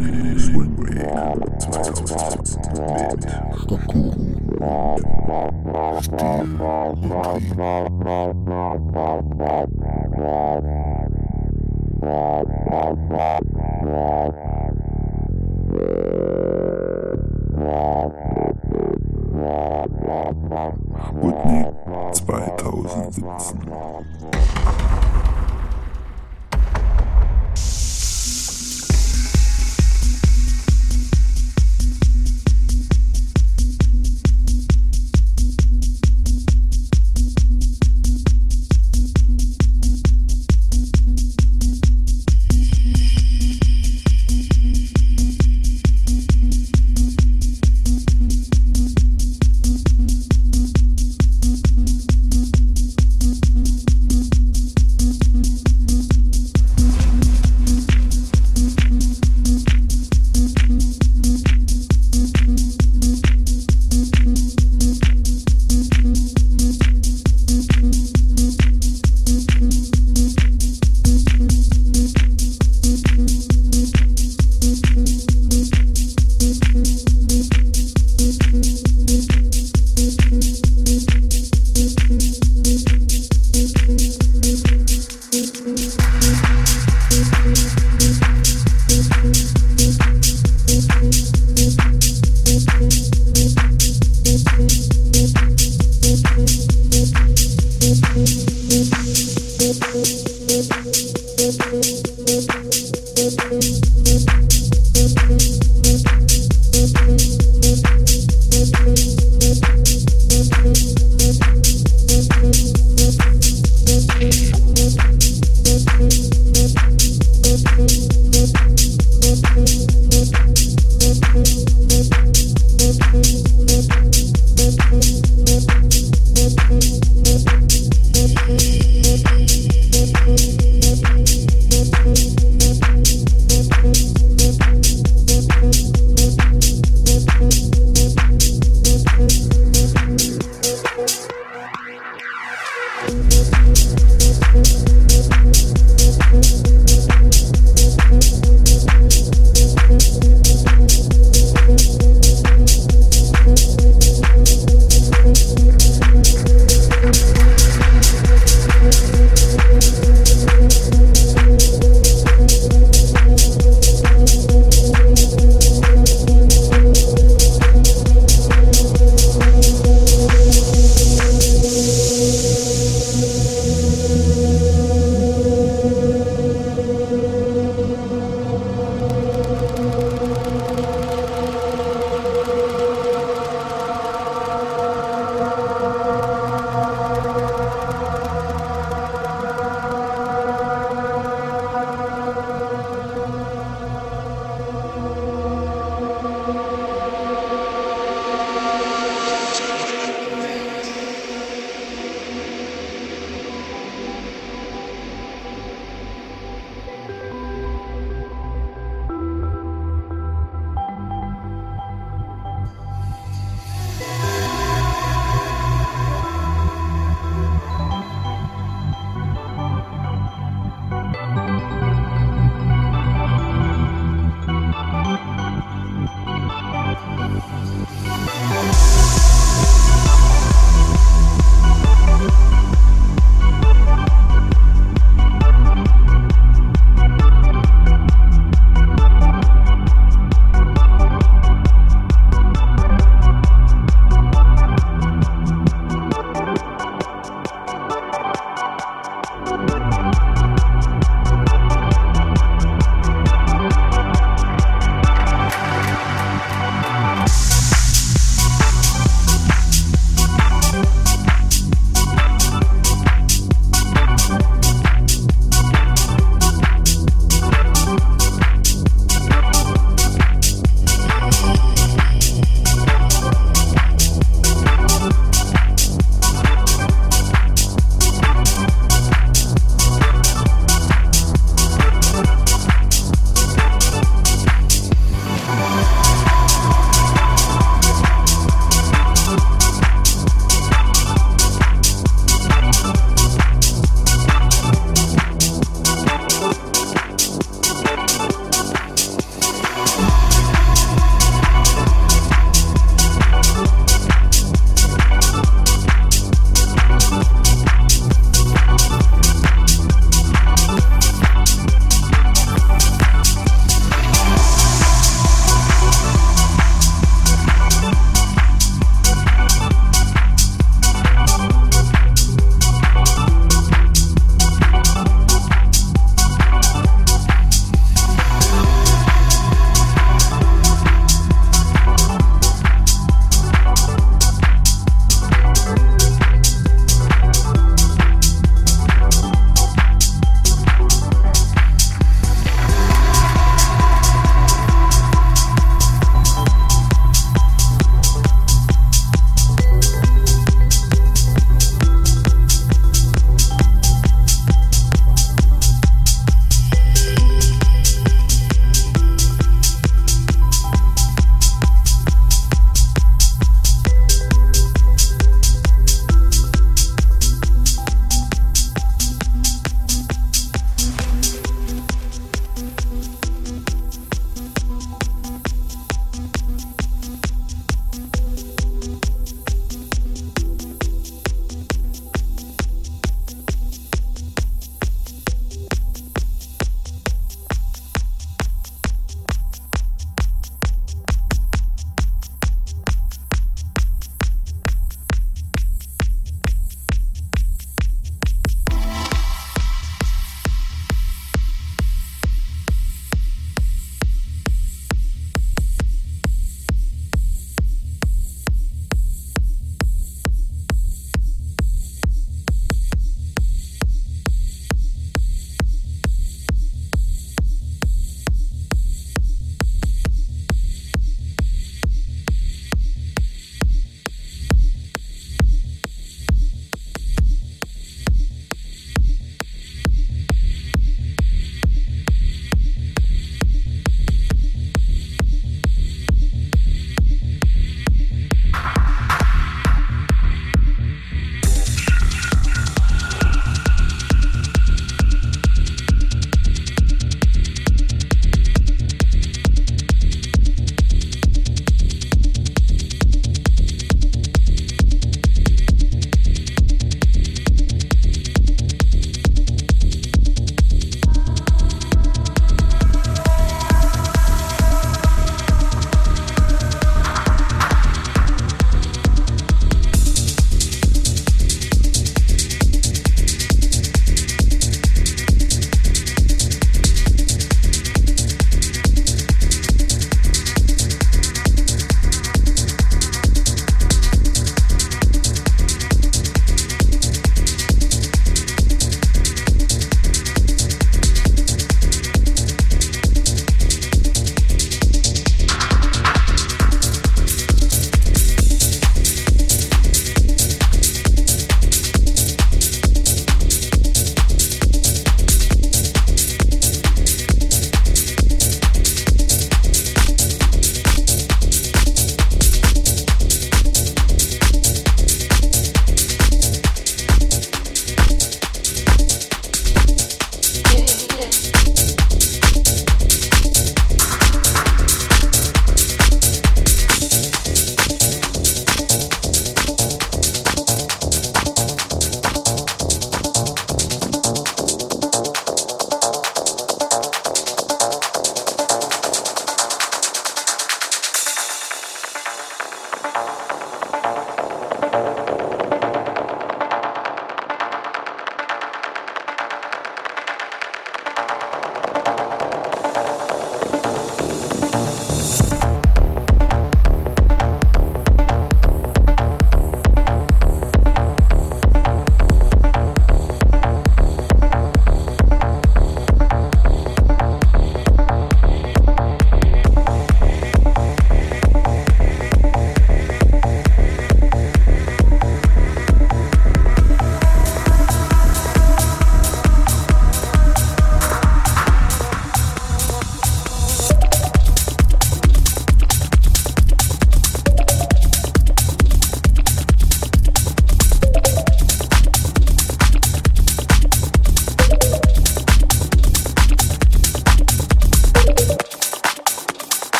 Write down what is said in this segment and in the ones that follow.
Swing Break 2000 mit Staku, Whitney 2017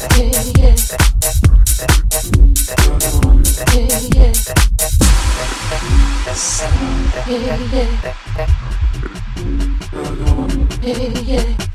Yeah, yeah.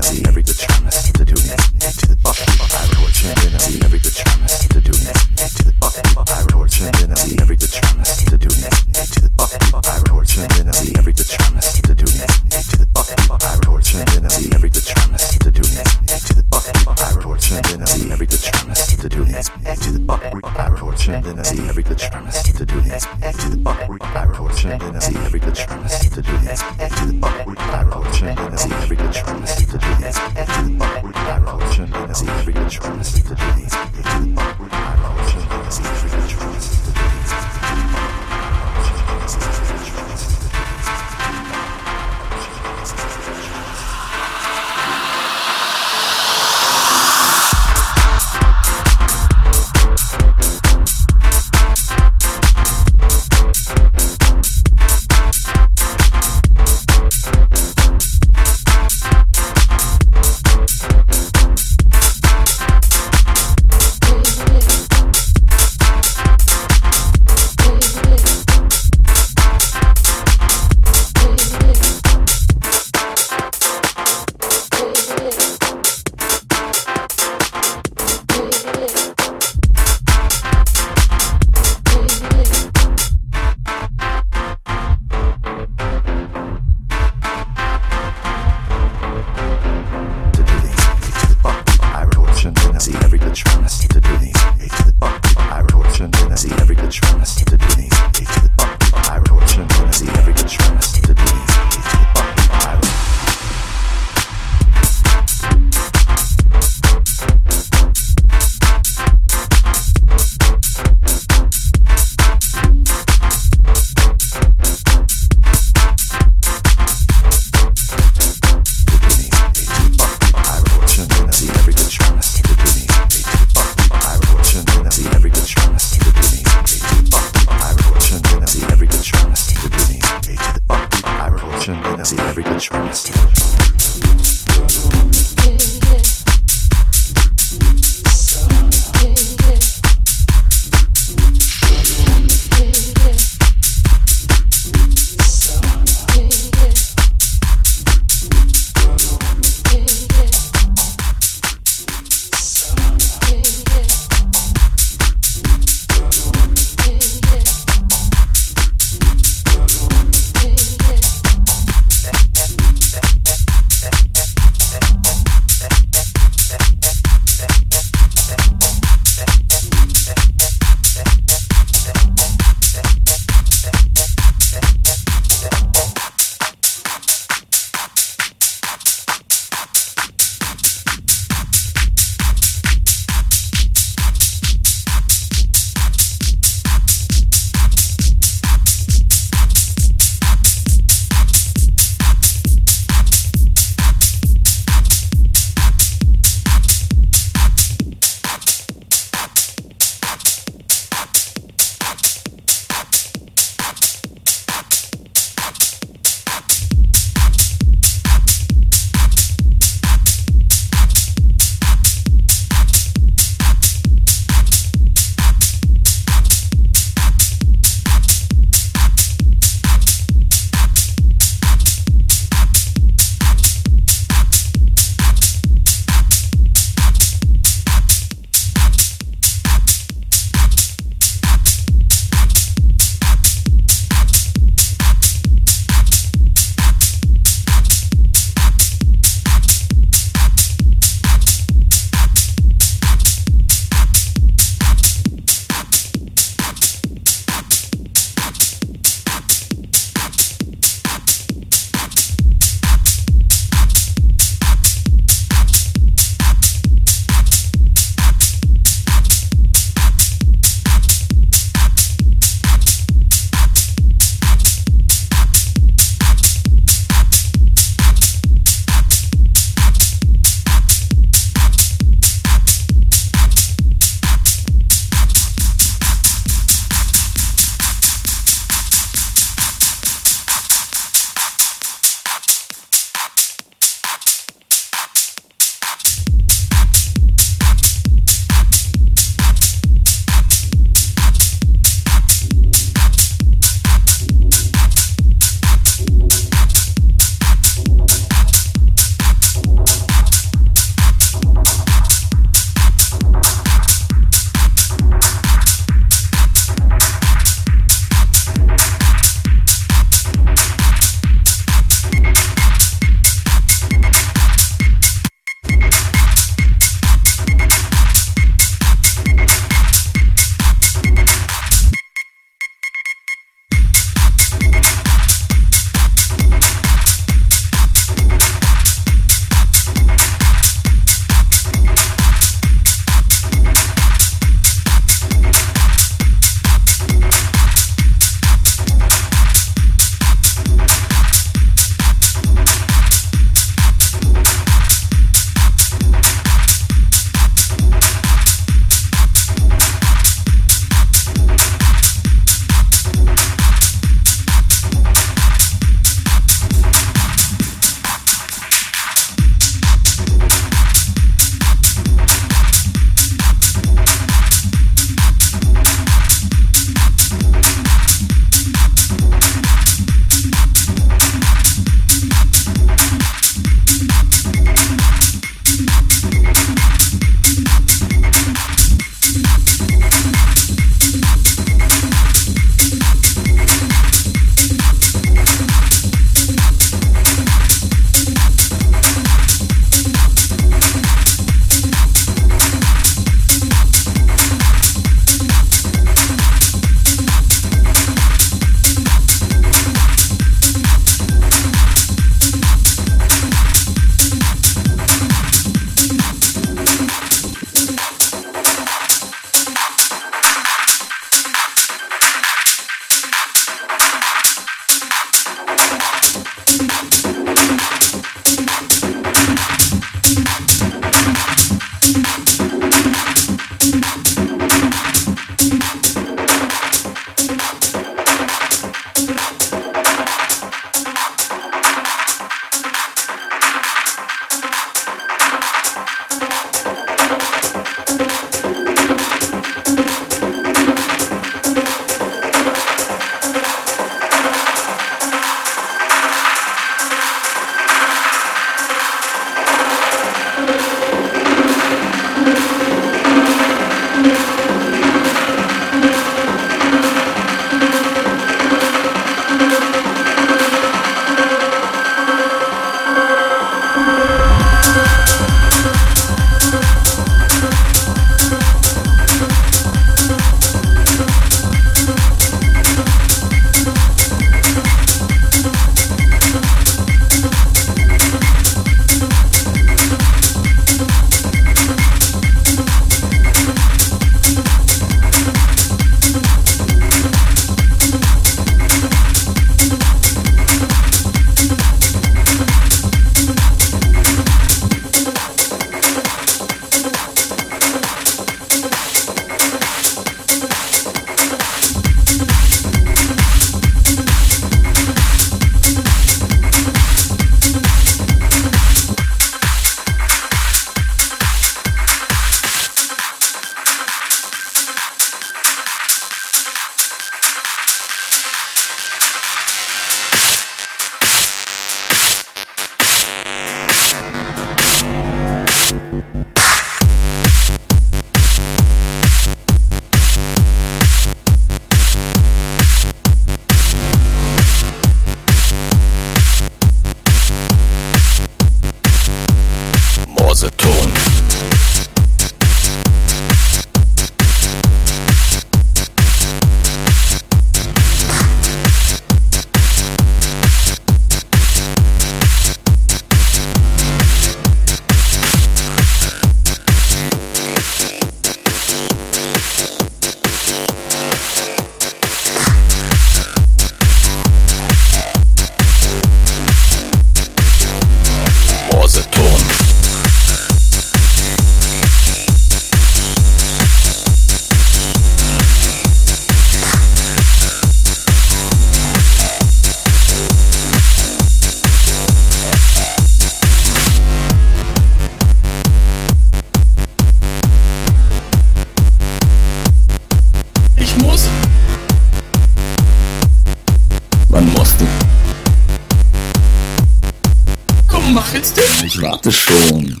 Schon.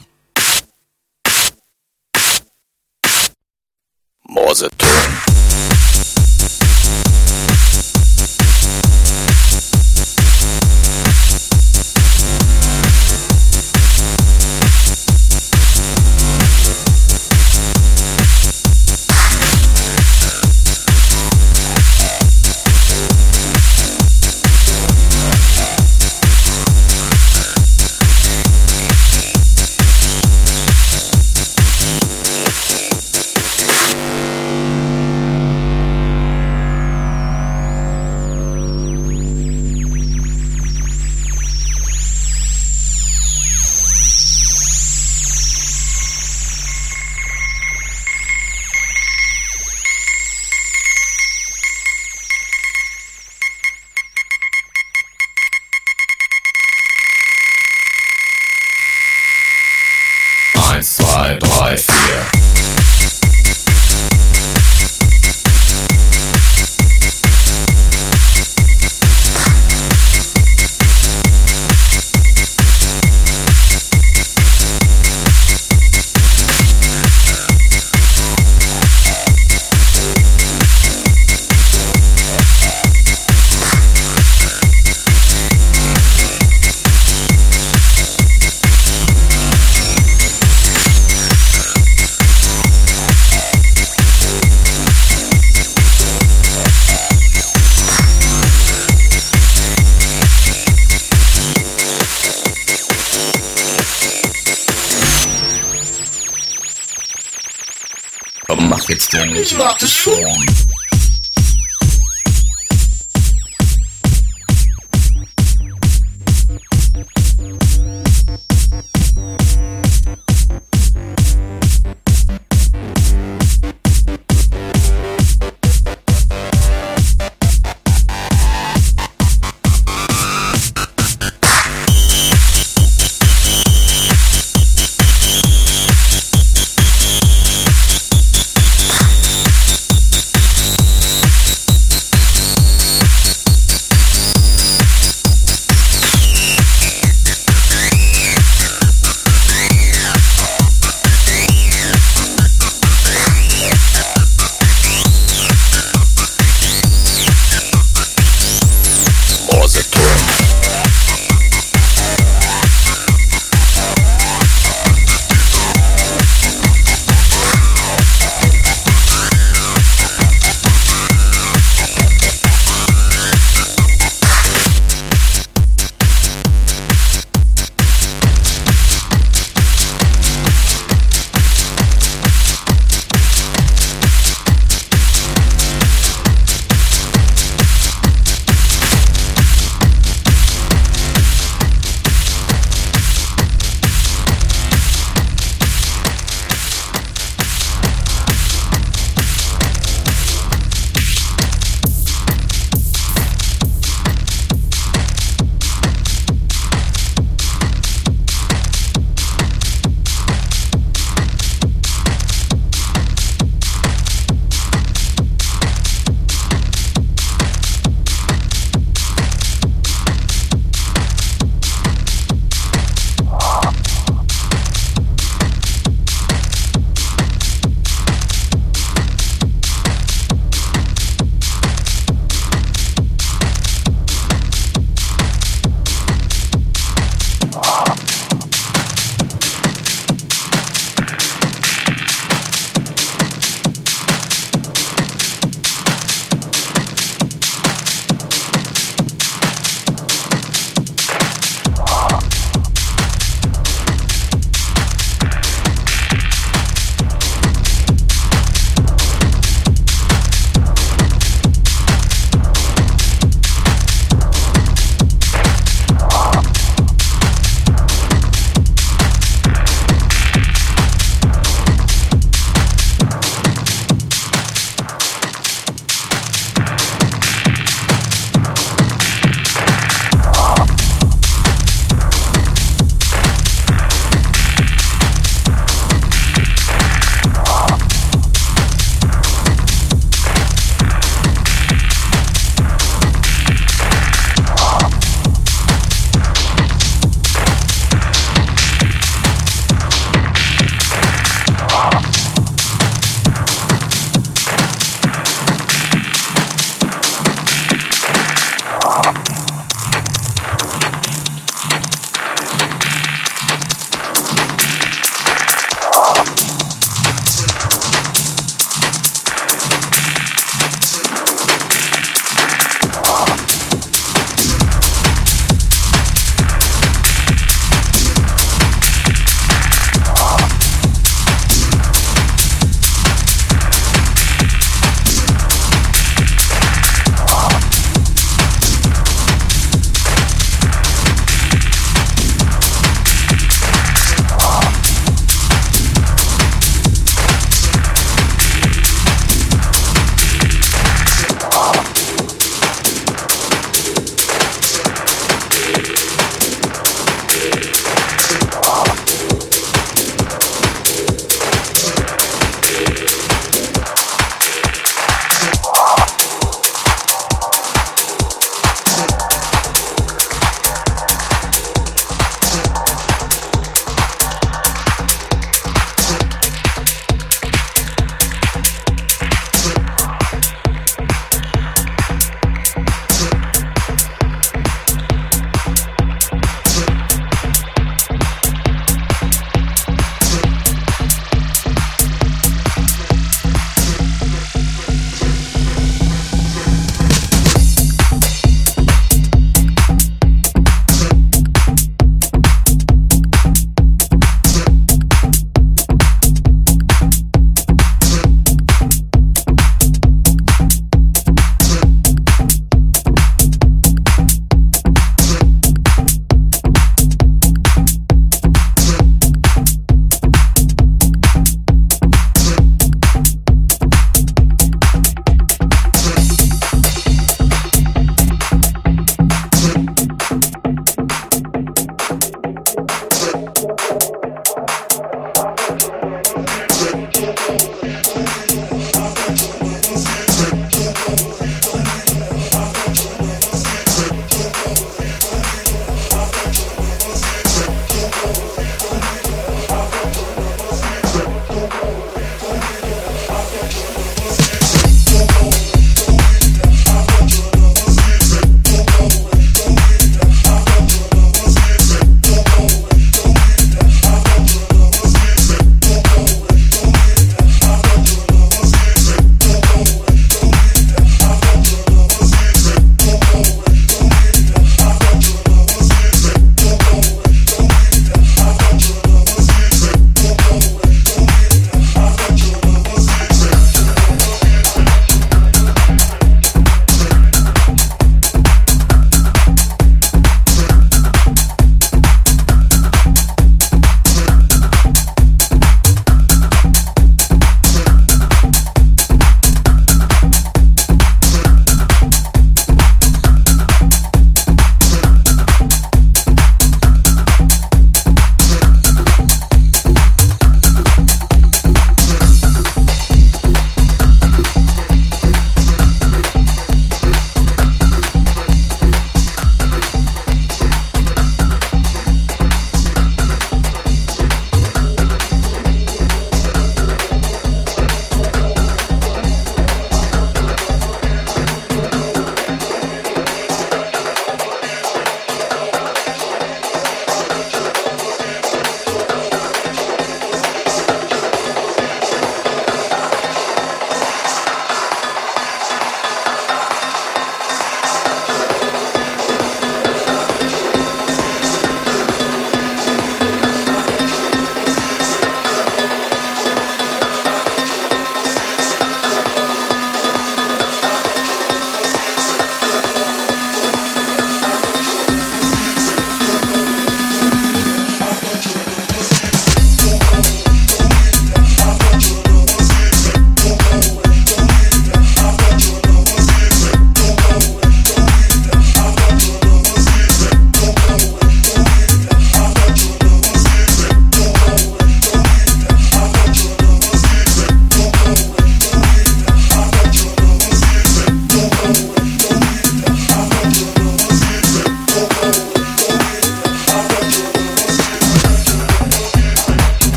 Morseton.